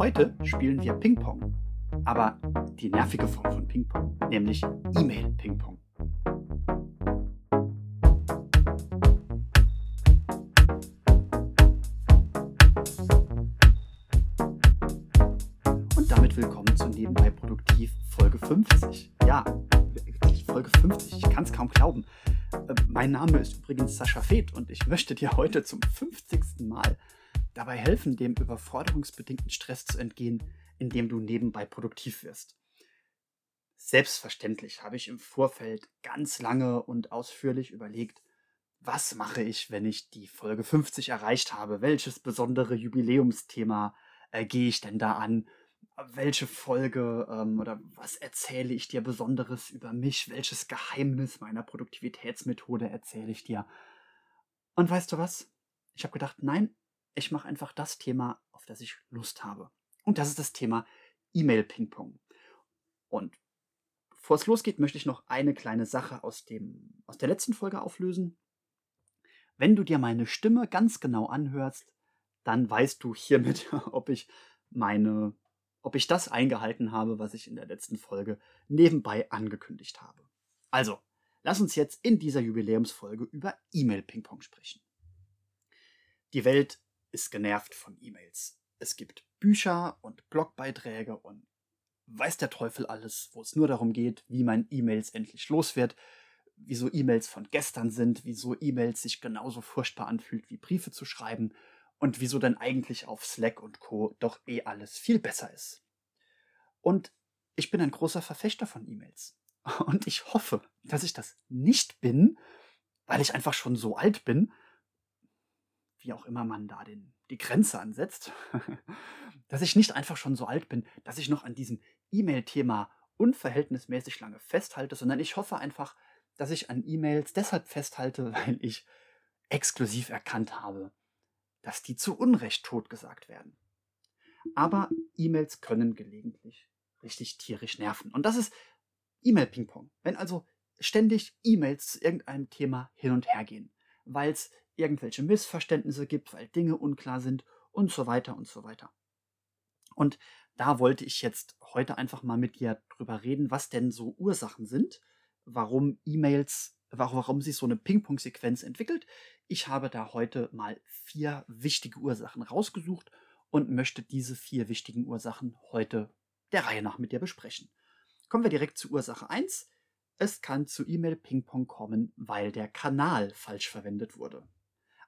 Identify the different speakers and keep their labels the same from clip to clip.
Speaker 1: Heute spielen wir Ping-Pong. Aber die nervige Form von Ping-Pong, nämlich E-Mail-Ping-Pong. Und damit willkommen zu Nebenbei Produktiv Folge 50. Ja, Folge 50. Ich kann es kaum glauben. Äh, Mein Name ist übrigens Sascha Feth und ich möchte dir heute zum 50. Mal dabei helfen, dem überforderungsbedingten Stress zu entgehen, indem du nebenbei produktiv wirst. Selbstverständlich habe ich im Vorfeld ganz lange und ausführlich überlegt, was mache ich, wenn ich die Folge 50 erreicht habe? Welches besondere Jubiläumsthema äh, gehe ich denn da an? Welche Folge ähm, oder was erzähle ich dir Besonderes über mich? Welches Geheimnis meiner Produktivitätsmethode erzähle ich dir? Und weißt du was? Ich habe gedacht, nein, ich mache einfach das Thema, auf das ich Lust habe. Und das ist das Thema E-Mail-Ping-Pong. Und bevor es losgeht, möchte ich noch eine kleine Sache aus, dem, aus der letzten Folge auflösen. Wenn du dir meine Stimme ganz genau anhörst, dann weißt du hiermit, ob ich meine, ob ich das eingehalten habe, was ich in der letzten Folge nebenbei angekündigt habe. Also, lass uns jetzt in dieser Jubiläumsfolge über E-Mail-Ping-Pong sprechen. Die Welt ist genervt von E-Mails. Es gibt Bücher und Blogbeiträge und weiß der Teufel alles, wo es nur darum geht, wie man E-Mails endlich los wird, wieso E-Mails von gestern sind, wieso E-Mails sich genauso furchtbar anfühlt, wie Briefe zu schreiben und wieso dann eigentlich auf Slack und Co. doch eh alles viel besser ist. Und ich bin ein großer Verfechter von E-Mails. Und ich hoffe, dass ich das nicht bin, weil ich einfach schon so alt bin, wie auch immer man da den, die Grenze ansetzt, dass ich nicht einfach schon so alt bin, dass ich noch an diesem E-Mail-Thema unverhältnismäßig lange festhalte, sondern ich hoffe einfach, dass ich an E-Mails deshalb festhalte, weil ich exklusiv erkannt habe, dass die zu Unrecht totgesagt werden. Aber E-Mails können gelegentlich richtig tierisch nerven. Und das ist E-Mail-Ping-Pong. Wenn also ständig E-Mails zu irgendeinem Thema hin und her gehen, weil es irgendwelche Missverständnisse gibt, weil Dinge unklar sind und so weiter und so weiter. Und da wollte ich jetzt heute einfach mal mit dir drüber reden, was denn so Ursachen sind, warum E-Mails, warum, sich so eine Ping-Pong-Sequenz entwickelt. Ich habe da heute mal vier wichtige Ursachen rausgesucht und möchte diese vier wichtigen Ursachen heute der Reihe nach mit dir besprechen. Kommen wir direkt zu Ursache 1. Es kann zu E-Mail-Ping-Pong kommen, weil der Kanal falsch verwendet wurde.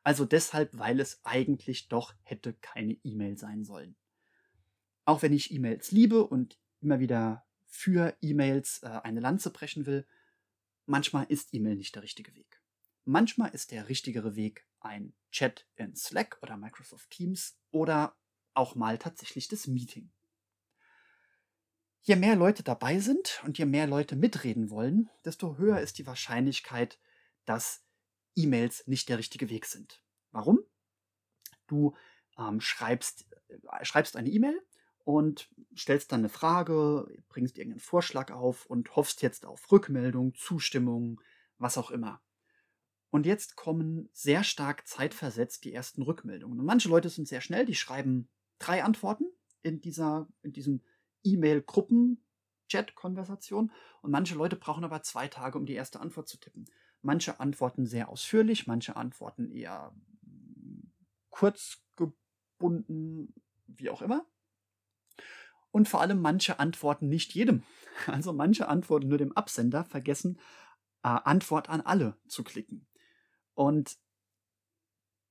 Speaker 1: Also deshalb, weil es eigentlich doch hätte keine E-Mail sein sollen. Auch wenn ich E-Mails liebe und immer wieder für E-Mails äh, eine Lanze brechen will, manchmal ist E-Mail nicht der richtige Weg. Manchmal ist der richtigere Weg ein Chat in Slack oder Microsoft Teams oder auch mal tatsächlich das Meeting. Je mehr Leute dabei sind und je mehr Leute mitreden wollen, desto höher ist die Wahrscheinlichkeit, dass E-Mails nicht der richtige Weg sind. Warum? Du ähm, schreibst, äh, schreibst eine E-Mail und stellst dann eine Frage, bringst irgendeinen Vorschlag auf und hoffst jetzt auf Rückmeldung, Zustimmung, was auch immer. Und jetzt kommen sehr stark zeitversetzt die ersten Rückmeldungen. Und manche Leute sind sehr schnell, die schreiben drei Antworten in, dieser, in diesem E-Mail-Gruppen-Chat-Konversation. Und manche Leute brauchen aber zwei Tage, um die erste Antwort zu tippen. Manche antworten sehr ausführlich, manche antworten eher kurz gebunden, wie auch immer. Und vor allem manche antworten nicht jedem. Also manche antworten nur dem Absender, vergessen äh, Antwort an alle zu klicken. Und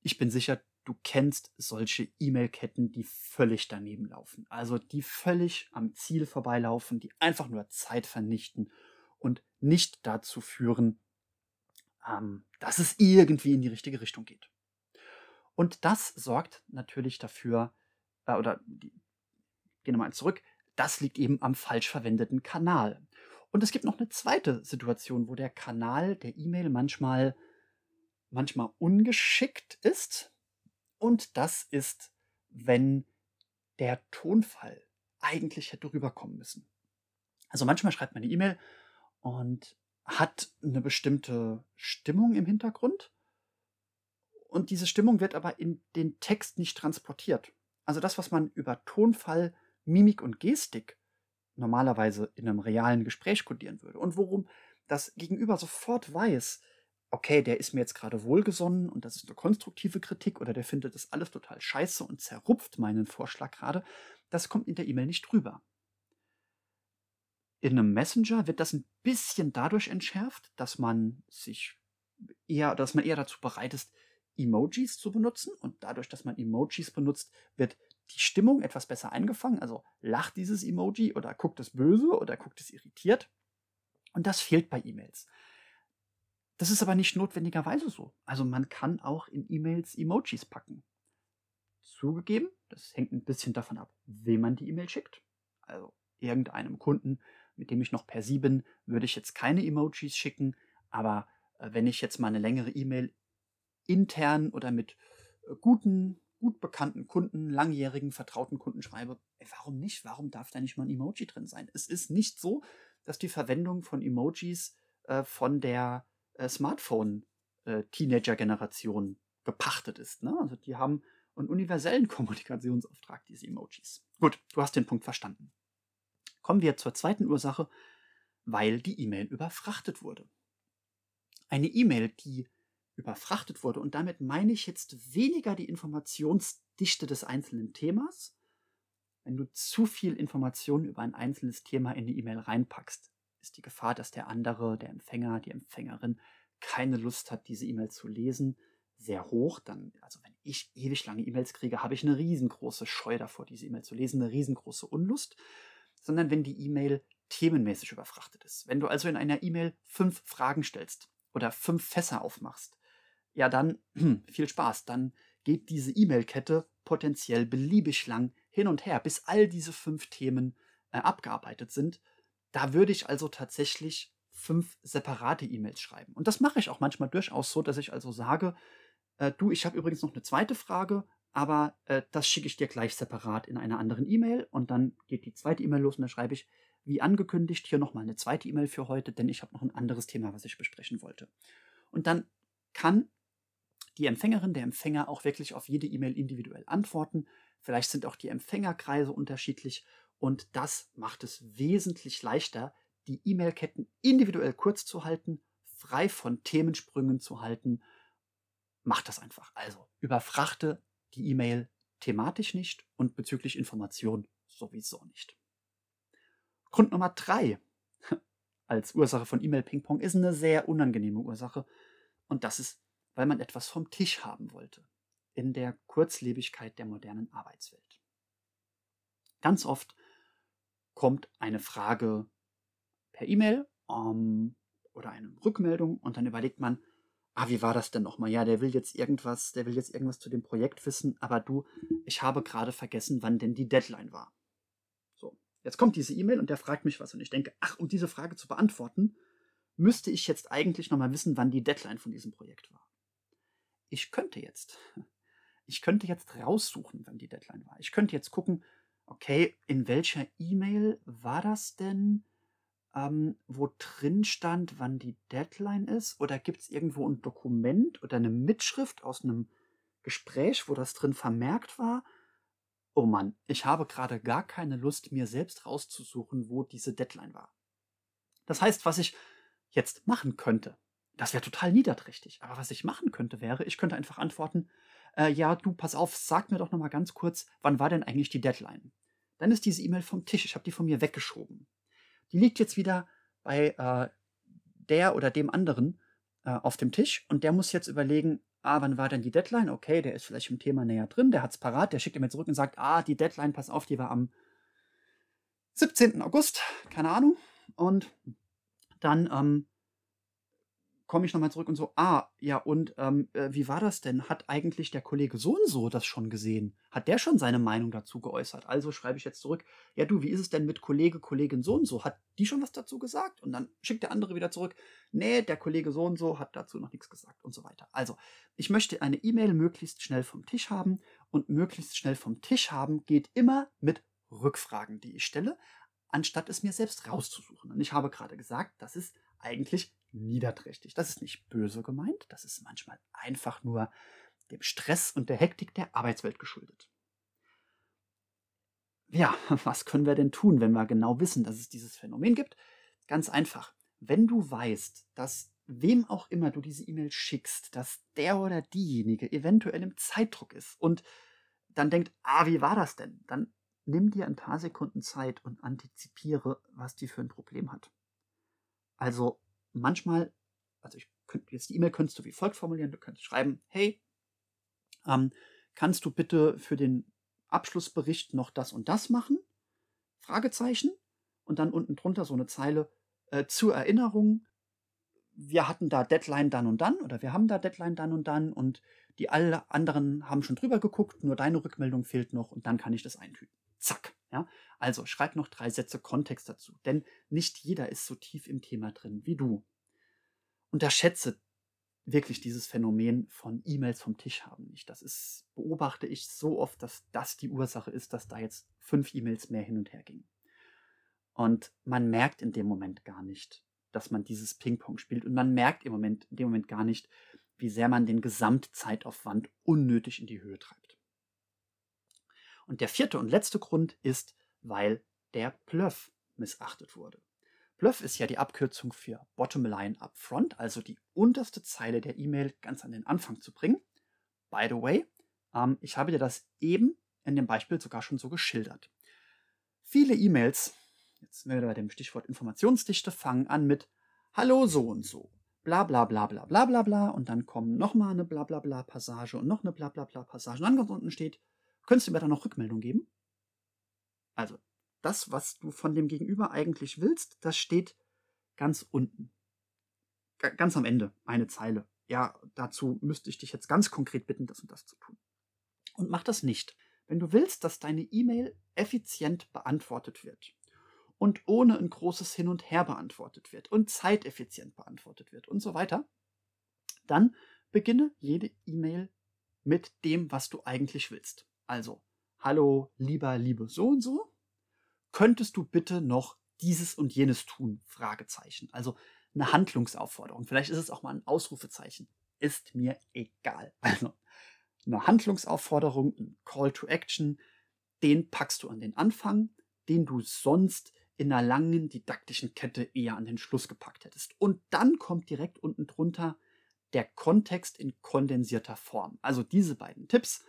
Speaker 1: ich bin sicher, du kennst solche E-Mail-Ketten, die völlig daneben laufen. Also die völlig am Ziel vorbeilaufen, die einfach nur Zeit vernichten und nicht dazu führen, ähm, dass es irgendwie in die richtige Richtung geht. Und das sorgt natürlich dafür, äh, oder die, gehen wir mal zurück, das liegt eben am falsch verwendeten Kanal. Und es gibt noch eine zweite Situation, wo der Kanal der E-Mail manchmal, manchmal ungeschickt ist. Und das ist, wenn der Tonfall eigentlich hätte rüberkommen müssen. Also manchmal schreibt man eine E-Mail und hat eine bestimmte Stimmung im Hintergrund. Und diese Stimmung wird aber in den Text nicht transportiert. also das, was man über Tonfall, Mimik und Gestik normalerweise in einem realen Gespräch kodieren würde und worum das Gegenüber sofort weiß, okay, der ist mir jetzt gerade wohlgesonnen und das ist eine konstruktive Kritik oder der findet das alles total scheiße und zerrupft meinen Vorschlag gerade, das kommt in der E-Mail nicht drüber. In einem Messenger wird das ein bisschen dadurch entschärft, dass man sich eher, dass man eher dazu bereit ist, Emojis zu benutzen. Und dadurch, dass man Emojis benutzt, wird die Stimmung etwas besser eingefangen. Also lacht dieses Emoji oder guckt es böse oder guckt es irritiert. Und das fehlt bei E-Mails. Das ist aber nicht notwendigerweise so. Also man kann auch in E-Mails Emojis packen. Zugegeben, das hängt ein bisschen davon ab, wem man die E-Mail schickt. Also irgendeinem Kunden, mit dem ich noch per Sie bin, würde ich jetzt keine Emojis schicken, aber äh, wenn ich jetzt mal eine längere E-Mail intern oder mit äh, guten, gut bekannten Kunden, langjährigen, vertrauten Kunden schreibe, ey, warum nicht? Warum darf da nicht mal ein Emoji drin sein? Es ist nicht so, dass die Verwendung von Emojis äh, von der äh, Smartphone-Teenager-Generation äh, gepachtet ist. Ne? Also die haben einen universellen Kommunikationsauftrag, diese Emojis. Gut, du hast den Punkt verstanden. Kommen wir zur zweiten Ursache, weil die E-Mail überfrachtet wurde. Eine E-Mail, die überfrachtet wurde, und damit meine ich jetzt weniger die Informationsdichte des einzelnen Themas, wenn du zu viel Information über ein einzelnes Thema in die E-Mail reinpackst, ist die Gefahr, dass der andere, der Empfänger, die Empfängerin keine Lust hat, diese E-Mail zu lesen, sehr hoch. Dann, also wenn ich ewig lange E-Mails kriege, habe ich eine riesengroße Scheu davor, diese E-Mail zu lesen, eine riesengroße Unlust sondern wenn die E-Mail themenmäßig überfrachtet ist. Wenn du also in einer E-Mail fünf Fragen stellst oder fünf Fässer aufmachst, ja dann viel Spaß, dann geht diese E-Mail-Kette potenziell beliebig lang hin und her, bis all diese fünf Themen äh, abgearbeitet sind. Da würde ich also tatsächlich fünf separate E-Mails schreiben. Und das mache ich auch manchmal durchaus so, dass ich also sage, äh, du, ich habe übrigens noch eine zweite Frage, aber äh, das schicke ich dir gleich separat in einer anderen E-Mail und dann geht die zweite E-Mail los und dann schreibe ich, wie angekündigt, hier nochmal eine zweite E-Mail für heute, denn ich habe noch ein anderes Thema, was ich besprechen wollte. Und dann kann die Empfängerin, der Empfänger auch wirklich auf jede E-Mail individuell antworten. Vielleicht sind auch die Empfängerkreise unterschiedlich und das macht es wesentlich leichter, die E-Mail-Ketten individuell kurz zu halten, frei von Themensprüngen zu halten. Macht das einfach. Also überfrachte die E-Mail thematisch nicht und bezüglich Information sowieso nicht. Grund Nummer drei als Ursache von E-Mail-Ping-Pong ist eine sehr unangenehme Ursache. Und das ist, weil man etwas vom Tisch haben wollte in der Kurzlebigkeit der modernen Arbeitswelt. Ganz oft kommt eine Frage per E-Mail um, oder eine Rückmeldung und dann überlegt man, ah, wie war das denn nochmal? Ja, der will jetzt irgendwas, der will jetzt irgendwas zu dem Projekt wissen, aber du, ich habe gerade vergessen, wann denn die Deadline war. So, jetzt kommt diese E-Mail und der fragt mich was und ich denke, ach, um diese Frage zu beantworten, müsste ich jetzt eigentlich nochmal wissen, wann die Deadline von diesem Projekt war. Ich könnte jetzt, ich könnte jetzt raussuchen, wann die Deadline war. Ich könnte jetzt gucken, okay, in welcher E-Mail war das denn? ähm, wo drin stand, wann die Deadline ist? Oder gibt es irgendwo ein Dokument oder eine Mitschrift aus einem Gespräch, wo das drin vermerkt war? Oh Mann, ich habe gerade gar keine Lust, mir selbst rauszusuchen, wo diese Deadline war. Das heißt, was ich jetzt machen könnte, das wäre total niederträchtig, aber was ich machen könnte, wäre, ich könnte einfach antworten, äh, ja, du, pass auf, sag mir doch nochmal ganz kurz, wann war denn eigentlich die Deadline? Dann ist diese E-Mail vom Tisch, ich habe die von mir weggeschoben die liegt jetzt wieder bei äh, der oder dem anderen äh, auf dem Tisch und der muss jetzt überlegen, ah, wann war denn die Deadline? Okay, der ist vielleicht im Thema näher drin, der hat es parat, der schickt ihm zurück und sagt, ah, die Deadline, pass auf, die war am 17. August, keine Ahnung. Und dann ähm, komme ich nochmal zurück und so, ah, ja, und ähm, äh, wie war das denn? Hat eigentlich der Kollege so und so das schon gesehen? Hat der schon seine Meinung dazu geäußert? Also schreibe ich jetzt zurück, ja du, wie ist es denn mit Kollege, Kollegin so und so? Hat die schon was dazu gesagt? Und dann schickt der andere wieder zurück, nee, der Kollege so und so hat dazu noch nichts gesagt und so weiter. Also, ich möchte eine E-Mail möglichst schnell vom Tisch haben und möglichst schnell vom Tisch haben geht immer mit Rückfragen, die ich stelle, anstatt es mir selbst rauszusuchen. Und ich habe gerade gesagt, das ist eigentlich niederträchtig. Das ist nicht böse gemeint, das ist manchmal einfach nur dem Stress und der Hektik der Arbeitswelt geschuldet. ja, was können wir denn tun, wenn wir genau wissen, dass es dieses Phänomen gibt? Ganz einfach. Wenn du weißt, dass wem auch immer du diese E-Mail schickst, dass der oder diejenige eventuell im Zeitdruck ist und dann denkt, ah, wie war das denn? Dann nimm dir ein paar Sekunden Zeit und antizipiere, was die für ein Problem hat. Also manchmal, also ich könnte jetzt die E-Mail könntest du wie folgt formulieren, du könntest schreiben, hey, ähm, kannst du bitte für den Abschlussbericht noch das und das machen? Fragezeichen. Und dann unten drunter so eine Zeile äh, zur Erinnerung. Wir hatten da Deadline dann und dann oder wir haben da Deadline dann und dann und die alle anderen haben schon drüber geguckt, nur deine Rückmeldung fehlt noch und dann kann ich das eintüten. Zack. Ja? Also schreib noch drei Sätze Kontext dazu, denn nicht jeder ist so tief im Thema drin wie du. Unterschätze wirklich dieses Phänomen von E-Mails vom Tisch haben nicht. Das ist, beobachte ich so oft, dass das die Ursache ist, dass da jetzt fünf E-Mails mehr hin und her gingen. Und man merkt in dem Moment gar nicht, dass man dieses Ping-Pong spielt. Und man merkt im Moment, in dem Moment gar nicht, wie sehr man den Gesamtzeitaufwand unnötig in die Höhe treibt. Und der vierte und letzte Grund ist, weil der Bluff missachtet wurde. Bluff ist ja die Abkürzung für Bottom Line Upfront, also die unterste Zeile der E-Mail ganz an den Anfang zu bringen. By the way, ähm, ich habe dir das eben in dem Beispiel sogar schon so geschildert. Viele E-Mails, jetzt sind wir bei dem Stichwort Informationsdichte, fangen an mit Hallo so und so, bla bla bla bla bla bla bla und dann kommen nochmal eine bla bla bla Passage und noch eine bla bla bla Passage und dann ganz unten steht, könntest du mir da noch Rückmeldung geben? Also das, was du von dem Gegenüber eigentlich willst, das steht ganz unten. G ganz am Ende, eine Zeile. Ja, dazu müsste ich dich jetzt ganz konkret bitten, das und das zu tun. Und mach das nicht. Wenn du willst, dass deine E-Mail effizient beantwortet wird und ohne ein großes Hin und Her beantwortet wird und zeiteffizient beantwortet wird und so weiter, dann beginne jede E-Mail mit dem, was du eigentlich willst. Also, hallo, lieber, liebe so und so, könntest du bitte noch dieses und jenes tun? Fragezeichen. Also eine Handlungsaufforderung. Vielleicht ist es auch mal ein Ausrufezeichen. Ist mir egal. Also eine Handlungsaufforderung, ein Call to Action, den packst du an den Anfang, den du sonst in einer langen didaktischen Kette eher an den Schluss gepackt hättest. Und dann kommt direkt unten drunter der Kontext in kondensierter Form. Also diese beiden Tipps,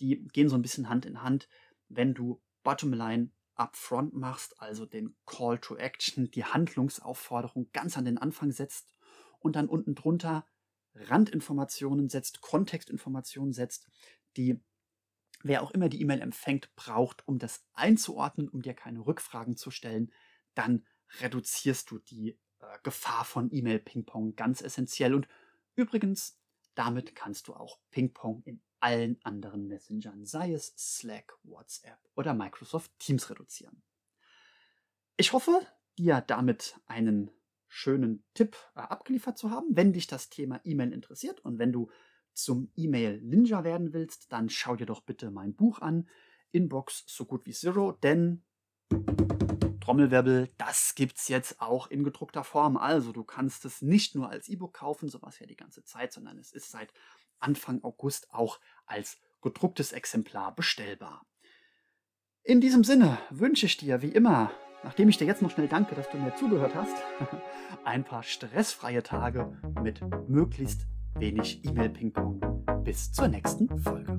Speaker 1: die gehen so ein bisschen Hand in Hand, wenn du Bottomline upfront machst, also den Call to Action, die Handlungsaufforderung ganz an den Anfang setzt und dann unten drunter Randinformationen setzt, Kontextinformationen setzt, die wer auch immer die E-Mail empfängt, braucht, um das einzuordnen, um dir keine Rückfragen zu stellen, dann reduzierst du die äh, Gefahr von E-Mail-Ping-Pong ganz essentiell. Und übrigens, damit kannst du auch Ping-Pong in allen anderen Messengern, sei es Slack, WhatsApp oder Microsoft Teams reduzieren. Ich hoffe, dir damit einen schönen Tipp äh, abgeliefert zu haben. Wenn dich das Thema E-Mail interessiert und wenn du zum E-Mail Ninja werden willst, dann schau dir doch bitte mein Buch an, Inbox so gut wie Zero, denn Trommelwirbel, das gibt's jetzt auch in gedruckter Form. Also du kannst es nicht nur als E-Book kaufen, sowas ja die ganze Zeit, sondern es ist seit Anfang August auch als gedrucktes Exemplar bestellbar. In diesem Sinne wünsche ich dir wie immer, nachdem ich dir jetzt noch schnell danke, dass du mir zugehört hast, ein paar stressfreie Tage mit möglichst wenig E-Mail-Ping-Pong. Bis zur nächsten Folge.